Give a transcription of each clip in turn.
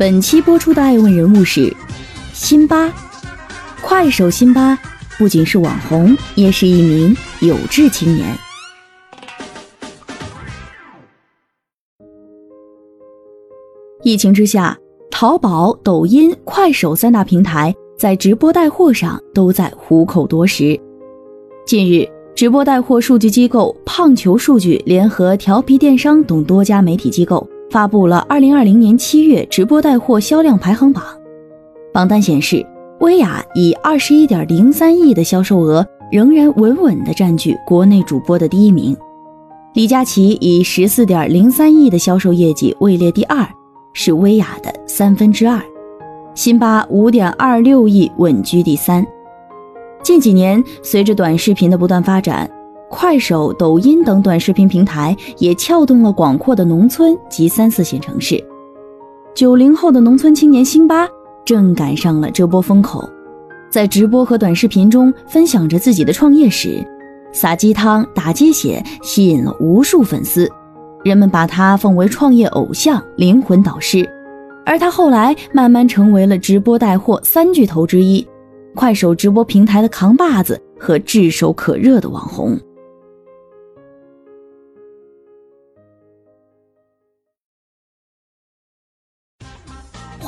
本期播出的爱问人物是辛巴，快手辛巴不仅是网红，也是一名有志青年。疫情之下，淘宝、抖音、快手三大平台在直播带货上都在虎口夺食。近日。直播带货数据机构胖球数据联合调皮电商等多家媒体机构发布了二零二零年七月直播带货销量排行榜。榜单显示，薇娅以二十一点零三亿的销售额，仍然稳稳地占据国内主播的第一名。李佳琦以十四点零三亿的销售业绩位列第二，是薇娅的三分之二。辛巴五点二六亿稳居第三。近几年，随着短视频的不断发展，快手、抖音等短视频平台也撬动了广阔的农村及三四线城市。九零后的农村青年辛巴正赶上了这波风口，在直播和短视频中分享着自己的创业史，撒鸡汤、打鸡血，吸引了无数粉丝，人们把他奉为创业偶像、灵魂导师。而他后来慢慢成为了直播带货三巨头之一。快手直播平台的扛把子和炙手可热的网红。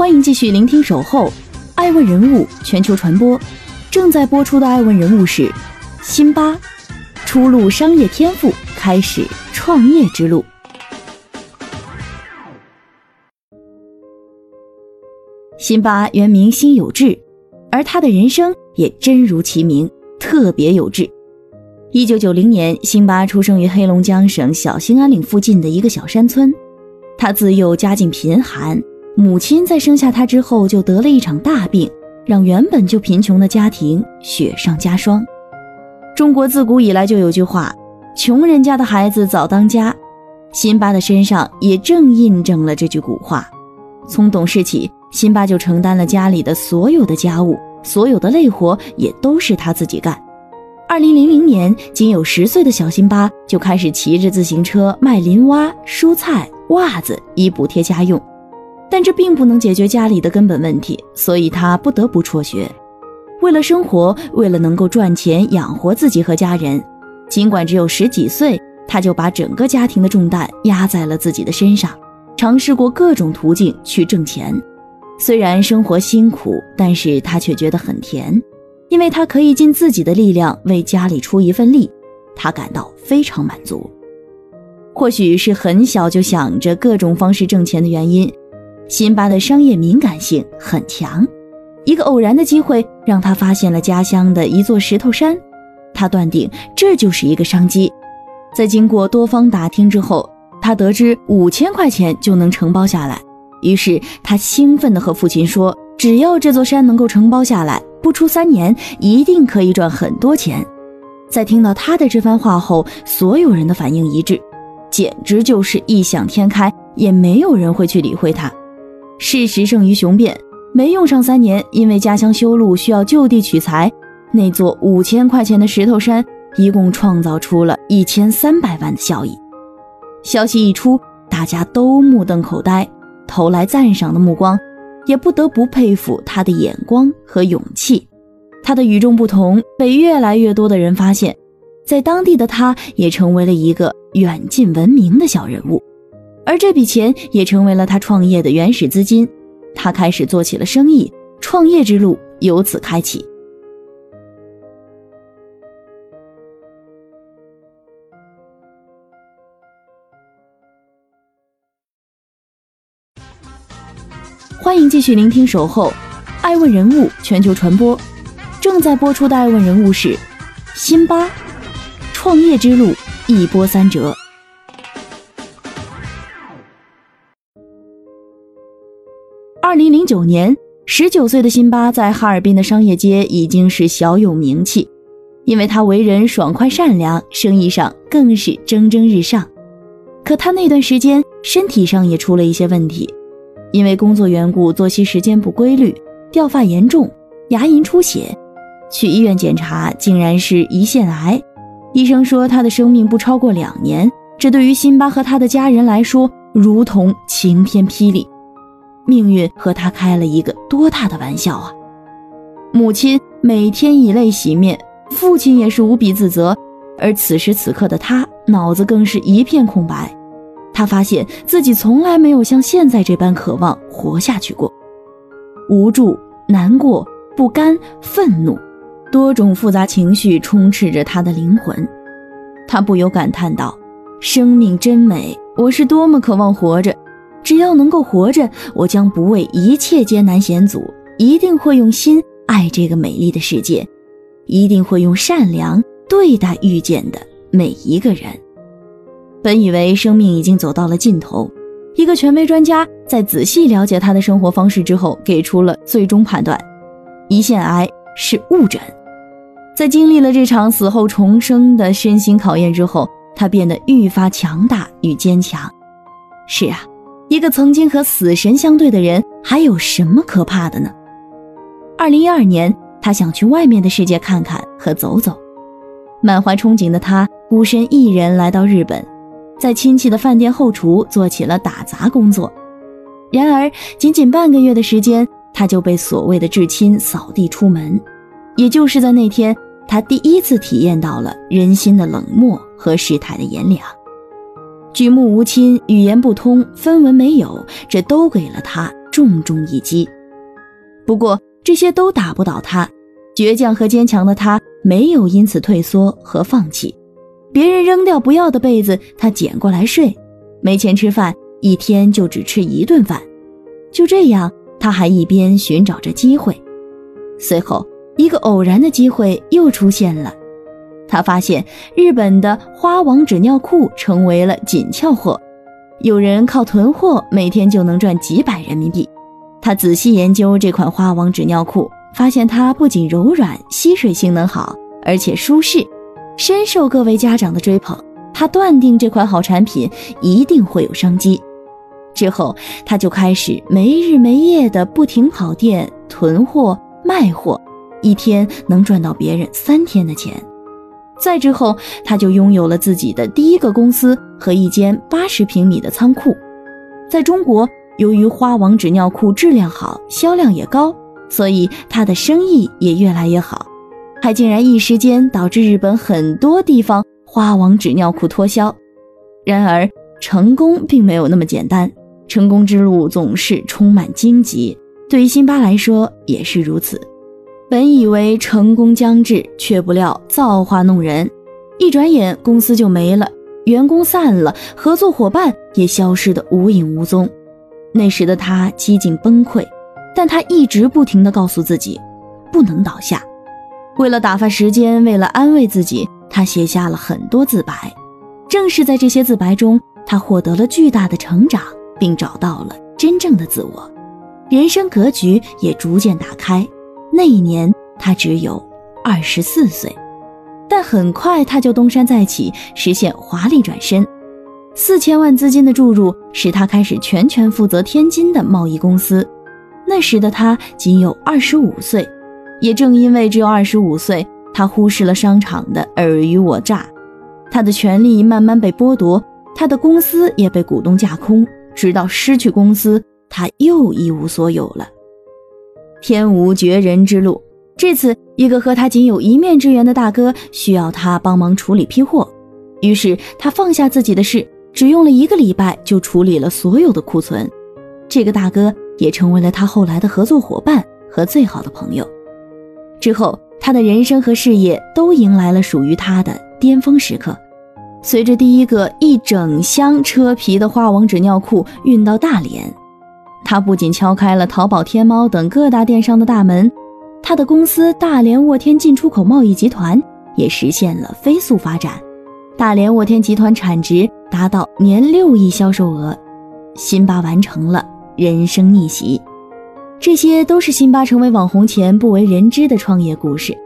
欢迎继续聆听《守候》，爱问人物全球传播。正在播出的爱问人物是辛巴，初露商业天赋，开始创业之路。辛巴原名辛有志。而他的人生也真如其名，特别有志。一九九零年，辛巴出生于黑龙江省小兴安岭附近的一个小山村。他自幼家境贫寒，母亲在生下他之后就得了一场大病，让原本就贫穷的家庭雪上加霜。中国自古以来就有句话：“穷人家的孩子早当家。”辛巴的身上也正印证了这句古话。从懂事起。辛巴就承担了家里的所有的家务，所有的累活也都是他自己干。二零零零年，仅有十岁的小辛巴就开始骑着自行车卖林蛙、蔬菜、袜子，以补贴家用。但这并不能解决家里的根本问题，所以他不得不辍学。为了生活，为了能够赚钱养活自己和家人，尽管只有十几岁，他就把整个家庭的重担压在了自己的身上，尝试过各种途径去挣钱。虽然生活辛苦，但是他却觉得很甜，因为他可以尽自己的力量为家里出一份力，他感到非常满足。或许是很小就想着各种方式挣钱的原因，辛巴的商业敏感性很强。一个偶然的机会让他发现了家乡的一座石头山，他断定这就是一个商机。在经过多方打听之后，他得知五千块钱就能承包下来。于是他兴奋地和父亲说：“只要这座山能够承包下来，不出三年，一定可以赚很多钱。”在听到他的这番话后，所有人的反应一致，简直就是异想天开，也没有人会去理会他。事实胜于雄辩，没用上三年，因为家乡修路需要就地取材，那座五千块钱的石头山一共创造出了一千三百万的效益。消息一出，大家都目瞪口呆。投来赞赏的目光，也不得不佩服他的眼光和勇气。他的与众不同被越来越多的人发现，在当地的他也成为了一个远近闻名的小人物。而这笔钱也成为了他创业的原始资金。他开始做起了生意，创业之路由此开启。欢迎继续聆听《守候》，爱问人物全球传播。正在播出的爱问人物是辛巴，创业之路一波三折。二零零九年，十九岁的辛巴在哈尔滨的商业街已经是小有名气，因为他为人爽快善良，生意上更是蒸蒸日上。可他那段时间身体上也出了一些问题，因为工作缘故，作息时间不规律，掉发严重，牙龈出血，去医院检查，竟然是胰腺癌。医生说他的生命不超过两年，这对于辛巴和他的家人来说，如同晴天霹雳。命运和他开了一个多大的玩笑啊！母亲每天以泪洗面，父亲也是无比自责，而此时此刻的他脑子更是一片空白。他发现自己从来没有像现在这般渴望活下去过，无助、难过、不甘、愤怒，多种复杂情绪充斥着他的灵魂。他不由感叹道：“生命真美，我是多么渴望活着。”只要能够活着，我将不畏一切艰难险阻，一定会用心爱这个美丽的世界，一定会用善良对待遇见的每一个人。本以为生命已经走到了尽头，一个权威专家在仔细了解他的生活方式之后，给出了最终判断：胰腺癌是误诊。在经历了这场死后重生的身心考验之后，他变得愈发强大与坚强。是啊。一个曾经和死神相对的人，还有什么可怕的呢？二零一二年，他想去外面的世界看看和走走，满怀憧憬的他孤身一人来到日本，在亲戚的饭店后厨做起了打杂工作。然而，仅仅半个月的时间，他就被所谓的至亲扫地出门。也就是在那天，他第一次体验到了人心的冷漠和世态的炎凉。举目无亲，语言不通，分文没有，这都给了他重重一击。不过这些都打不倒他，倔强和坚强的他没有因此退缩和放弃。别人扔掉不要的被子，他捡过来睡；没钱吃饭，一天就只吃一顿饭。就这样，他还一边寻找着机会。随后，一个偶然的机会又出现了。他发现日本的花王纸尿裤成为了紧俏货，有人靠囤货每天就能赚几百人民币。他仔细研究这款花王纸尿裤，发现它不仅柔软、吸水性能好，而且舒适，深受各位家长的追捧。他断定这款好产品一定会有商机。之后，他就开始没日没夜的不停跑店囤货卖货，一天能赚到别人三天的钱。再之后，他就拥有了自己的第一个公司和一间八十平米的仓库。在中国，由于花王纸尿裤质量好，销量也高，所以他的生意也越来越好，还竟然一时间导致日本很多地方花王纸尿裤脱销。然而，成功并没有那么简单，成功之路总是充满荆棘，对于辛巴来说也是如此。本以为成功将至，却不料造化弄人，一转眼公司就没了，员工散了，合作伙伴也消失得无影无踪。那时的他几近崩溃，但他一直不停地告诉自己，不能倒下。为了打发时间，为了安慰自己，他写下了很多自白。正是在这些自白中，他获得了巨大的成长，并找到了真正的自我，人生格局也逐渐打开。那一年，他只有二十四岁，但很快他就东山再起，实现华丽转身。四千万资金的注入，使他开始全权负责天津的贸易公司。那时的他仅有二十五岁，也正因为只有二十五岁，他忽视了商场的尔虞我诈，他的权利慢慢被剥夺，他的公司也被股东架空，直到失去公司，他又一无所有了。天无绝人之路。这次，一个和他仅有一面之缘的大哥需要他帮忙处理批货，于是他放下自己的事，只用了一个礼拜就处理了所有的库存。这个大哥也成为了他后来的合作伙伴和最好的朋友。之后，他的人生和事业都迎来了属于他的巅峰时刻。随着第一个一整箱车皮的花王纸尿裤运到大连。他不仅敲开了淘宝、天猫等各大电商的大门，他的公司大连沃天进出口贸易集团也实现了飞速发展。大连沃天集团产值达到年六亿销售额，辛巴完成了人生逆袭。这些都是辛巴成为网红前不为人知的创业故事，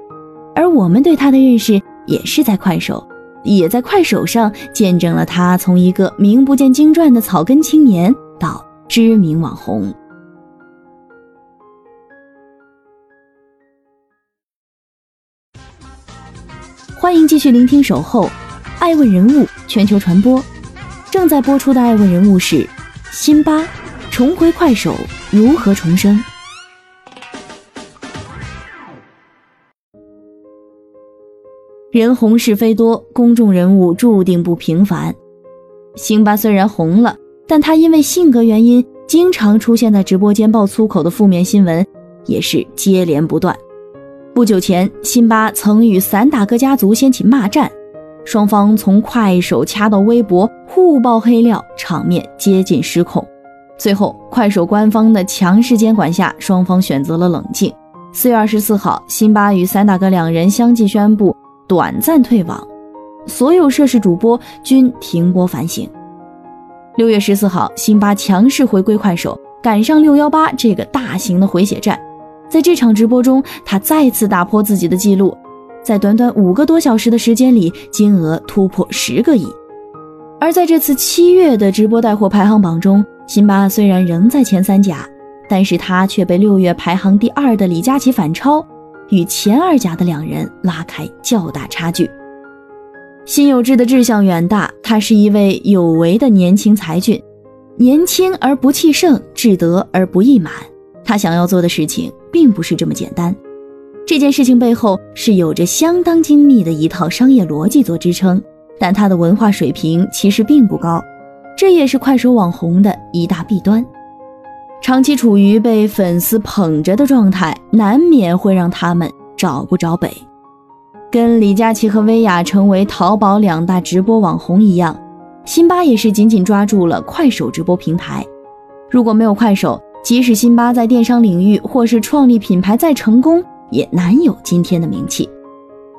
而我们对他的认识也是在快手，也在快手上见证了他从一个名不见经传的草根青年到知名网红。欢迎继续聆听《守候》，爱问人物全球传播，正在播出的爱问人物是辛巴。重回快手如何重生？人红是非多，公众人物注定不平凡。辛巴虽然红了，但他因为性格原因，经常出现在直播间爆粗口的负面新闻也是接连不断。不久前，辛巴曾与散打哥家族掀起骂战，双方从快手掐到微博，互爆黑料，场面接近失控。最后，快手官方的强势监管下，双方选择了冷静。四月二十四号，辛巴与散打哥两人相继宣布短暂退网，所有涉事主播均停播反省。六月十四号，辛巴强势回归快手，赶上六幺八这个大型的回血战。在这场直播中，他再次打破自己的记录，在短短五个多小时的时间里，金额突破十个亿。而在这次七月的直播带货排行榜中，辛巴虽然仍在前三甲，但是他却被六月排行第二的李佳琦反超，与前二甲的两人拉开较大差距。辛有志的志向远大，他是一位有为的年轻才俊，年轻而不气盛，志得而不意满。他想要做的事情并不是这么简单，这件事情背后是有着相当精密的一套商业逻辑做支撑，但他的文化水平其实并不高。这也是快手网红的一大弊端，长期处于被粉丝捧着的状态，难免会让他们找不着北。跟李佳琦和薇娅成为淘宝两大直播网红一样，辛巴也是紧紧抓住了快手直播平台。如果没有快手，即使辛巴在电商领域或是创立品牌再成功，也难有今天的名气。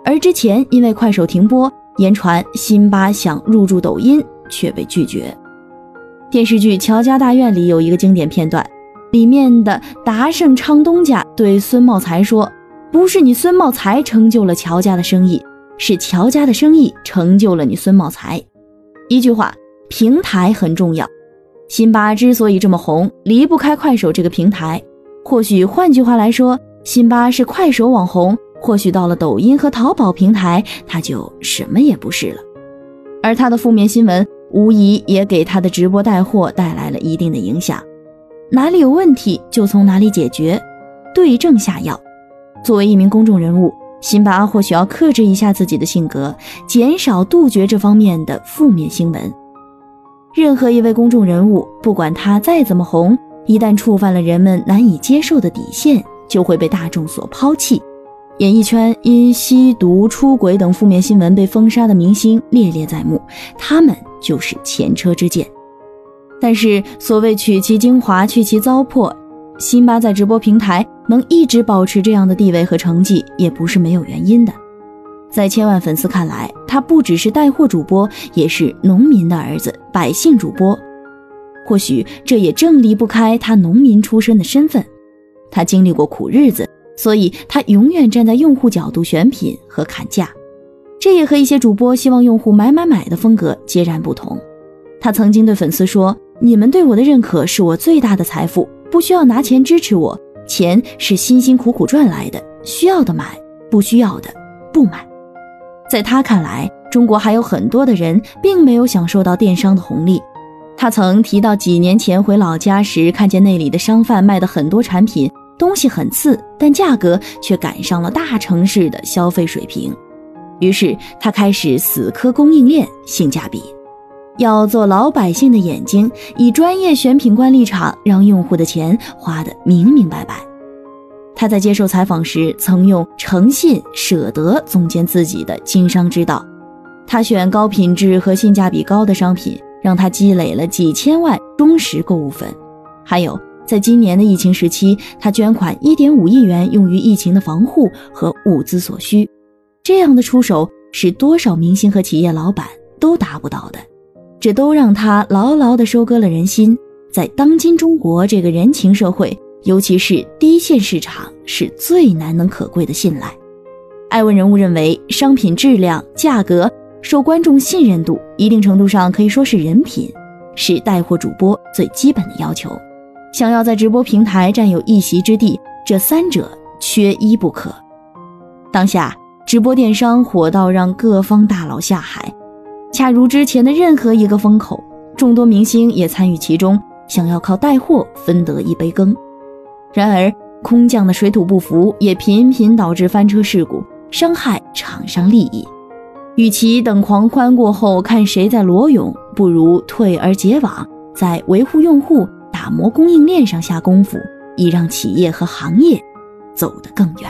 而之前因为快手停播，言传辛巴想入驻抖音，却被拒绝。电视剧《乔家大院》里有一个经典片段，里面的达胜昌东家对孙茂才说：“不是你孙茂才成就了乔家的生意，是乔家的生意成就了你孙茂才。”一句话，平台很重要。辛巴之所以这么红，离不开快手这个平台。或许换句话来说，辛巴是快手网红，或许到了抖音和淘宝平台，他就什么也不是了。而他的负面新闻。无疑也给他的直播带货带来了一定的影响，哪里有问题就从哪里解决，对症下药。作为一名公众人物，辛巴或许要克制一下自己的性格，减少杜绝这方面的负面新闻。任何一位公众人物，不管他再怎么红，一旦触犯了人们难以接受的底线，就会被大众所抛弃。演艺圈因吸毒、出轨等负面新闻被封杀的明星历历在目，他们。就是前车之鉴，但是所谓取其精华去其糟粕，辛巴在直播平台能一直保持这样的地位和成绩，也不是没有原因的。在千万粉丝看来，他不只是带货主播，也是农民的儿子，百姓主播。或许这也正离不开他农民出身的身份。他经历过苦日子，所以他永远站在用户角度选品和砍价。这也和一些主播希望用户买买买的风格截然不同。他曾经对粉丝说：“你们对我的认可是我最大的财富，不需要拿钱支持我，钱是辛辛苦苦赚来的，需要的买，不需要的不买。”在他看来，中国还有很多的人并没有享受到电商的红利。他曾提到，几年前回老家时，看见那里的商贩卖的很多产品，东西很次，但价格却赶上了大城市的消费水平。于是他开始死磕供应链性价比，要做老百姓的眼睛，以专业选品官立场，让用户的钱花得明明白白。他在接受采访时曾用诚信、舍得总结自己的经商之道。他选高品质和性价比高的商品，让他积累了几千万忠实购物粉。还有，在今年的疫情时期，他捐款一点五亿元用于疫情的防护和物资所需。这样的出手是多少明星和企业老板都达不到的，这都让他牢牢地收割了人心。在当今中国这个人情社会，尤其是低线市场是最难能可贵的信赖。爱问人物认为，商品质量、价格、受观众信任度，一定程度上可以说是人品，是带货主播最基本的要求。想要在直播平台占有一席之地，这三者缺一不可。当下，直播电商火到让各方大佬下海，恰如之前的任何一个风口，众多明星也参与其中，想要靠带货分得一杯羹。然而，空降的水土不服也频频导致翻车事故。伤害厂商利益，与其等狂欢过后看谁在裸泳，不如退而结网，在维护用户、打磨供应链上下功夫，以让企业和行业走得更远。